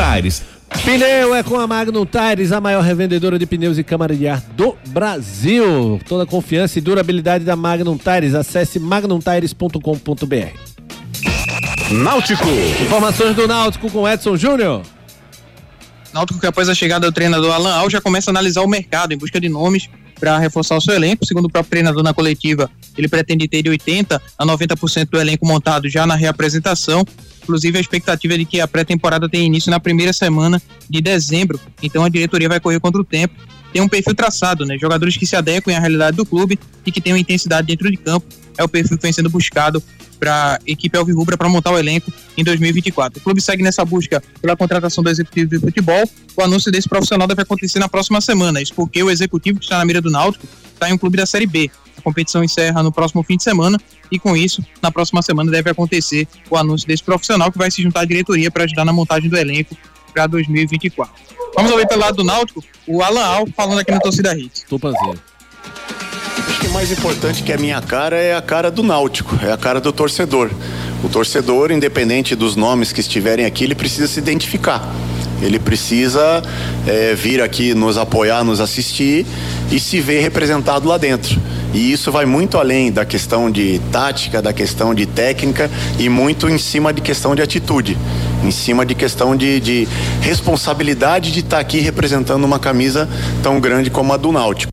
Pneu é com a Magnum Tires, a maior revendedora de pneus e câmara de ar do Brasil. Toda a confiança e durabilidade da Magnum Tires. Acesse magnumtires.com.br. Náutico. Informações do Náutico com Edson Júnior. Náutico que após a chegada do treinador Alan Al já começa a analisar o mercado em busca de nomes para reforçar o seu elenco. Segundo o próprio treinador na coletiva, ele pretende ter de 80 a 90% do elenco montado já na reapresentação. Inclusive, a expectativa é de que a pré-temporada tenha início na primeira semana de dezembro. Então, a diretoria vai correr contra o tempo. Tem um perfil traçado, né? Jogadores que se adequem à realidade do clube e que tenham intensidade dentro de campo. É o perfil que vem sendo buscado para a equipe Alvirrubra para montar o elenco em 2024. O clube segue nessa busca pela contratação do executivo de futebol. O anúncio desse profissional deve acontecer na próxima semana. Isso porque o executivo que está na mira do Náutico está em um clube da Série B. A competição encerra no próximo fim de semana e com isso, na próxima semana deve acontecer o anúncio desse profissional que vai se juntar à diretoria para ajudar na montagem do elenco para 2024. Vamos ouvir pelo lado do Náutico, o Alan Al falando aqui no Torcida Hits. Tupanzinho. Acho que mais importante que a minha cara é a cara do Náutico, é a cara do torcedor. O torcedor, independente dos nomes que estiverem aqui, ele precisa se identificar. Ele precisa é, vir aqui nos apoiar, nos assistir e se ver representado lá dentro. E isso vai muito além da questão de tática, da questão de técnica e muito em cima de questão de atitude, em cima de questão de, de responsabilidade de estar aqui representando uma camisa tão grande como a do Náutico.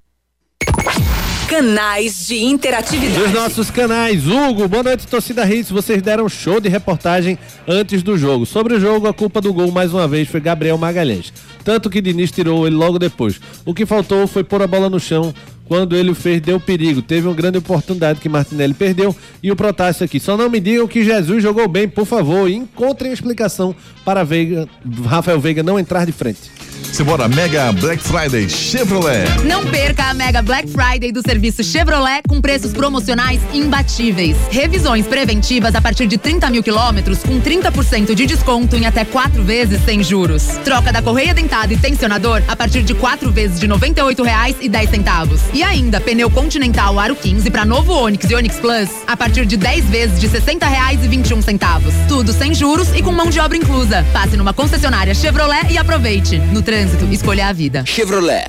Canais de interatividade. Dos nossos canais, Hugo, boa noite, torcida Hits. Vocês deram show de reportagem antes do jogo. Sobre o jogo, a culpa do gol, mais uma vez, foi Gabriel Magalhães. Tanto que Diniz tirou ele logo depois. O que faltou foi pôr a bola no chão. Quando ele fez, deu perigo. Teve uma grande oportunidade que Martinelli perdeu. E o Protásio aqui. Só não me digam que Jesus jogou bem, por favor. Encontrem explicação para Veiga, Rafael Veiga não entrar de frente. Simbora, Mega Black Friday Chevrolet. Não perca a Mega Black Friday do serviço Chevrolet com preços promocionais imbatíveis. Revisões preventivas a partir de 30 mil quilômetros com 30% de desconto em até quatro vezes sem juros. Troca da correia dentada e tensionador a partir de quatro vezes de R$ 98,10. E ainda pneu Continental Aro 15 para novo Onix e Onix Plus a partir de 10 vezes de R$ 60,21. Tudo sem juros e com mão de obra inclusa. Passe numa concessionária Chevrolet e aproveite. No trânsito, escolha a vida. Chevrolet.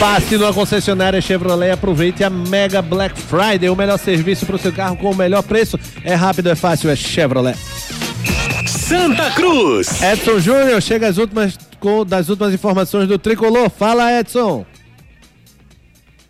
Passe numa concessionária Chevrolet e aproveite a Mega Black Friday, o melhor serviço para o seu carro com o melhor preço. É rápido, é fácil, é Chevrolet. Santa Cruz. Edson Júnior, chega às últimas com, das últimas informações do Tricolor. Fala, Edson.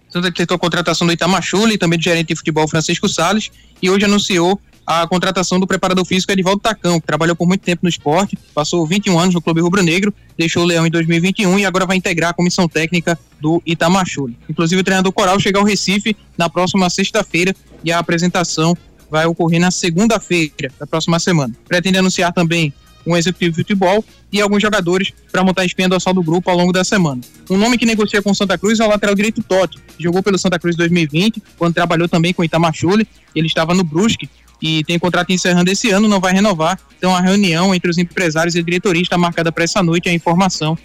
Santa tentou a contratação do Itamachule e também do gerente de futebol Francisco Salles e hoje anunciou a contratação do preparador físico Edivaldo Tacão, que trabalhou por muito tempo no esporte, passou 21 anos no Clube Rubro Negro, deixou o Leão em 2021 e agora vai integrar a comissão técnica do Itamachule. Inclusive, o treinador Coral chega ao Recife na próxima sexta-feira e a apresentação vai ocorrer na segunda-feira da próxima semana. Pretende anunciar também um executivo de futebol e alguns jogadores para montar a espinha dorsal do grupo ao longo da semana. Um nome que negocia com o Santa Cruz é o lateral direito Totti, que jogou pelo Santa Cruz em 2020, quando trabalhou também com o Itamachule. Ele estava no Brusque e tem contrato encerrando esse ano, não vai renovar. Então a reunião entre os empresários e a diretoria está marcada para essa noite. A informação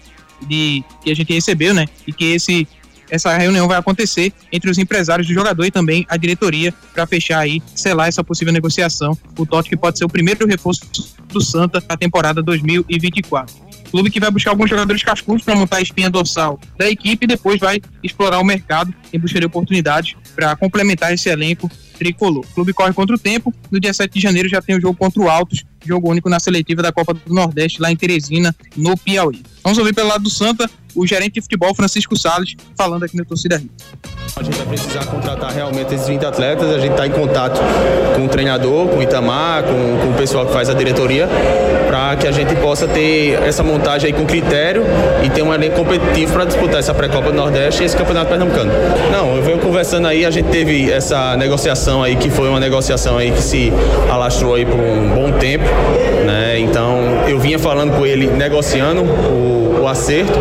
de que a gente recebeu, né? E que esse essa reunião vai acontecer entre os empresários do jogador e também a diretoria para fechar aí, selar essa possível negociação. O Totti que pode ser o primeiro reforço do Santa na temporada 2024. Clube que vai buscar alguns jogadores cascudos para montar a espinha dorsal da equipe e depois vai explorar o mercado em busca de oportunidades para complementar esse elenco tricolor. O clube corre contra o tempo. No dia 7 de janeiro já tem o jogo contra o Altos, jogo único na seletiva da Copa do Nordeste lá em Teresina, no Piauí. Vamos ouvir pelo lado do Santa o gerente de futebol Francisco Salles falando aqui no Torcida Rio. A gente vai precisar contratar realmente esses 20 atletas, a gente está em contato com o treinador, com o Itamar, com, com o pessoal que faz a diretoria, para que a gente possa ter essa montagem aí com critério e ter um elenco competitivo para disputar essa pré-copa do Nordeste e esse campeonato pernambucano. Não, eu venho conversando aí, a gente teve essa negociação aí que foi uma negociação aí que se alastrou aí por um bom tempo, né? Então eu vinha falando com ele negociando o, o acerto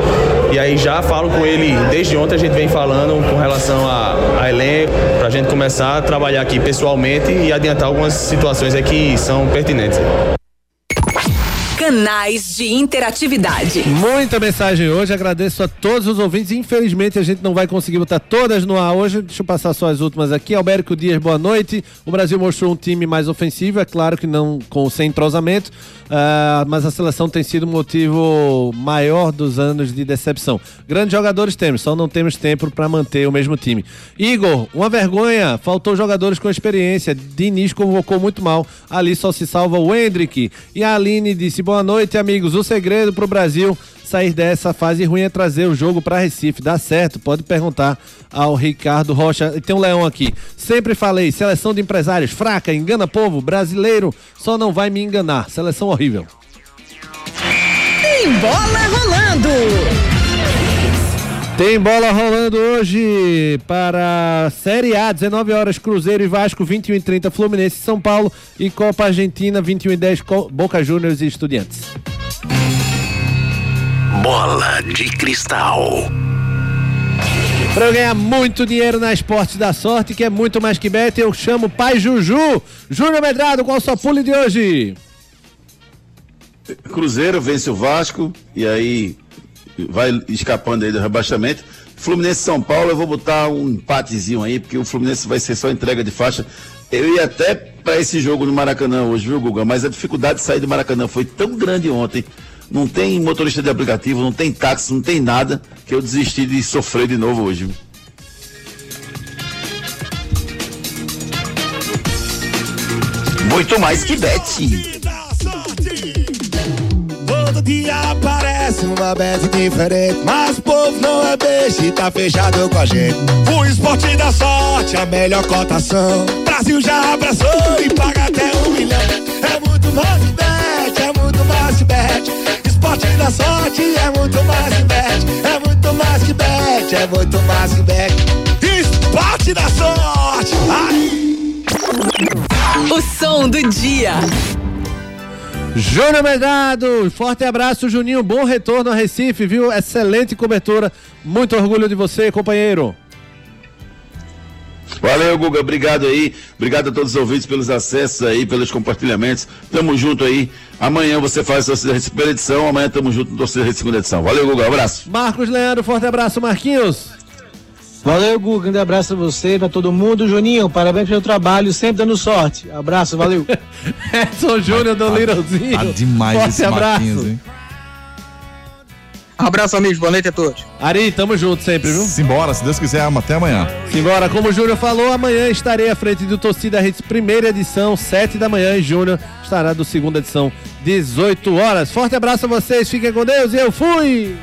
e aí já falo com ele desde ontem a gente vem falando com relação a, a elenco para a gente começar a trabalhar aqui pessoalmente e adiantar algumas situações aqui que são pertinentes. Canais de interatividade. Muita mensagem hoje, agradeço a todos os ouvintes. Infelizmente a gente não vai conseguir botar todas no ar hoje. Deixa eu passar só as últimas aqui. Albérico Dias, boa noite. O Brasil mostrou um time mais ofensivo, é claro que não com sem entrosamento, uh, mas a seleção tem sido o motivo maior dos anos de decepção. Grandes jogadores temos, só não temos tempo para manter o mesmo time. Igor, uma vergonha, faltou jogadores com experiência. Diniz convocou muito mal. Ali só se salva o Hendrick. E a Aline disse: boa noite, amigos. O segredo pro Brasil sair dessa fase ruim é trazer o jogo para Recife. Dá certo, pode perguntar ao Ricardo Rocha. Tem um leão aqui. Sempre falei, seleção de empresários fraca, engana povo, brasileiro só não vai me enganar. Seleção horrível. Tem bola rolando. Tem bola rolando hoje para Série A, 19 horas Cruzeiro e Vasco, 21 e 30 Fluminense e São Paulo e Copa Argentina, 21 e 10 Boca Juniors e Estudiantes. Bola de cristal. Para eu ganhar muito dinheiro na Esporte da Sorte, que é muito mais que bet, eu chamo Pai Juju. Júnior Medrado, qual a sua pule de hoje? Cruzeiro vence o Vasco e aí vai escapando aí do rebaixamento. Fluminense São Paulo, eu vou botar um empatezinho aí, porque o Fluminense vai ser só entrega de faixa. Eu ia até para esse jogo no Maracanã hoje, viu, Guga? Mas a dificuldade de sair do Maracanã foi tão grande ontem. Não tem motorista de aplicativo, não tem táxi, não tem nada, que eu desisti de sofrer de novo hoje. Muito mais que Bete. Todo dia aparece uma bet diferente. Mas o povo não é beijo e tá fechado com a gente. O esporte da sorte, a melhor cotação. Brasil já abraçou e paga até um milhão. É muito mais bet, é muito mais bet. Esporte da sorte é muito mais bet. É muito mais que bet, é muito mais que bet. Esporte da sorte. Ai. O som do dia. Júnior Medrado, forte abraço, Juninho. Bom retorno a Recife, viu? Excelente cobertura. Muito orgulho de você, companheiro. Valeu, Guga. Obrigado aí. Obrigado a todos os ouvintes pelos acessos aí, pelos compartilhamentos. Tamo junto aí. Amanhã você faz a torcida Recife primeira edição. Amanhã tamo junto no torcida Recife segunda edição. Valeu, Guga. Abraço. Marcos Leandro, forte abraço, Marquinhos. Valeu, Gu. Grande abraço a você, pra todo mundo. Juninho, parabéns pelo trabalho, sempre dando sorte. Abraço, valeu. Edson Júnior do Lirozinho. Tá demais Forte esse abraço. Marquinhos, hein? Abraço, amigos. Boa noite a todos. Ari, tamo junto sempre, viu? Simbora, se Deus quiser, até amanhã. Simbora, como o Júnior falou, amanhã estarei à frente do Torcida Redes, primeira edição, 7 da manhã, e Júnior estará do segunda edição, 18 horas. Forte abraço a vocês, fiquem com Deus e eu fui!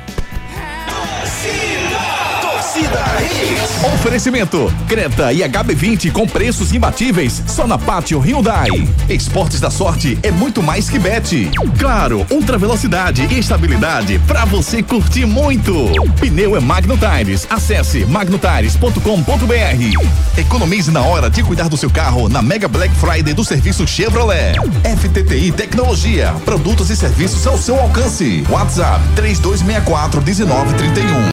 Torcida Hits. Oferecimento: Creta e HB20 com preços imbatíveis só na Pátio Hyundai. Esportes da sorte é muito mais que bet. Claro, ultra velocidade e estabilidade para você curtir muito. Pneu é Magno Tires. Acesse magnotires.com.br. Economize na hora de cuidar do seu carro na Mega Black Friday do serviço Chevrolet. FTTI Tecnologia, produtos e serviços ao seu alcance. WhatsApp 3264 1931.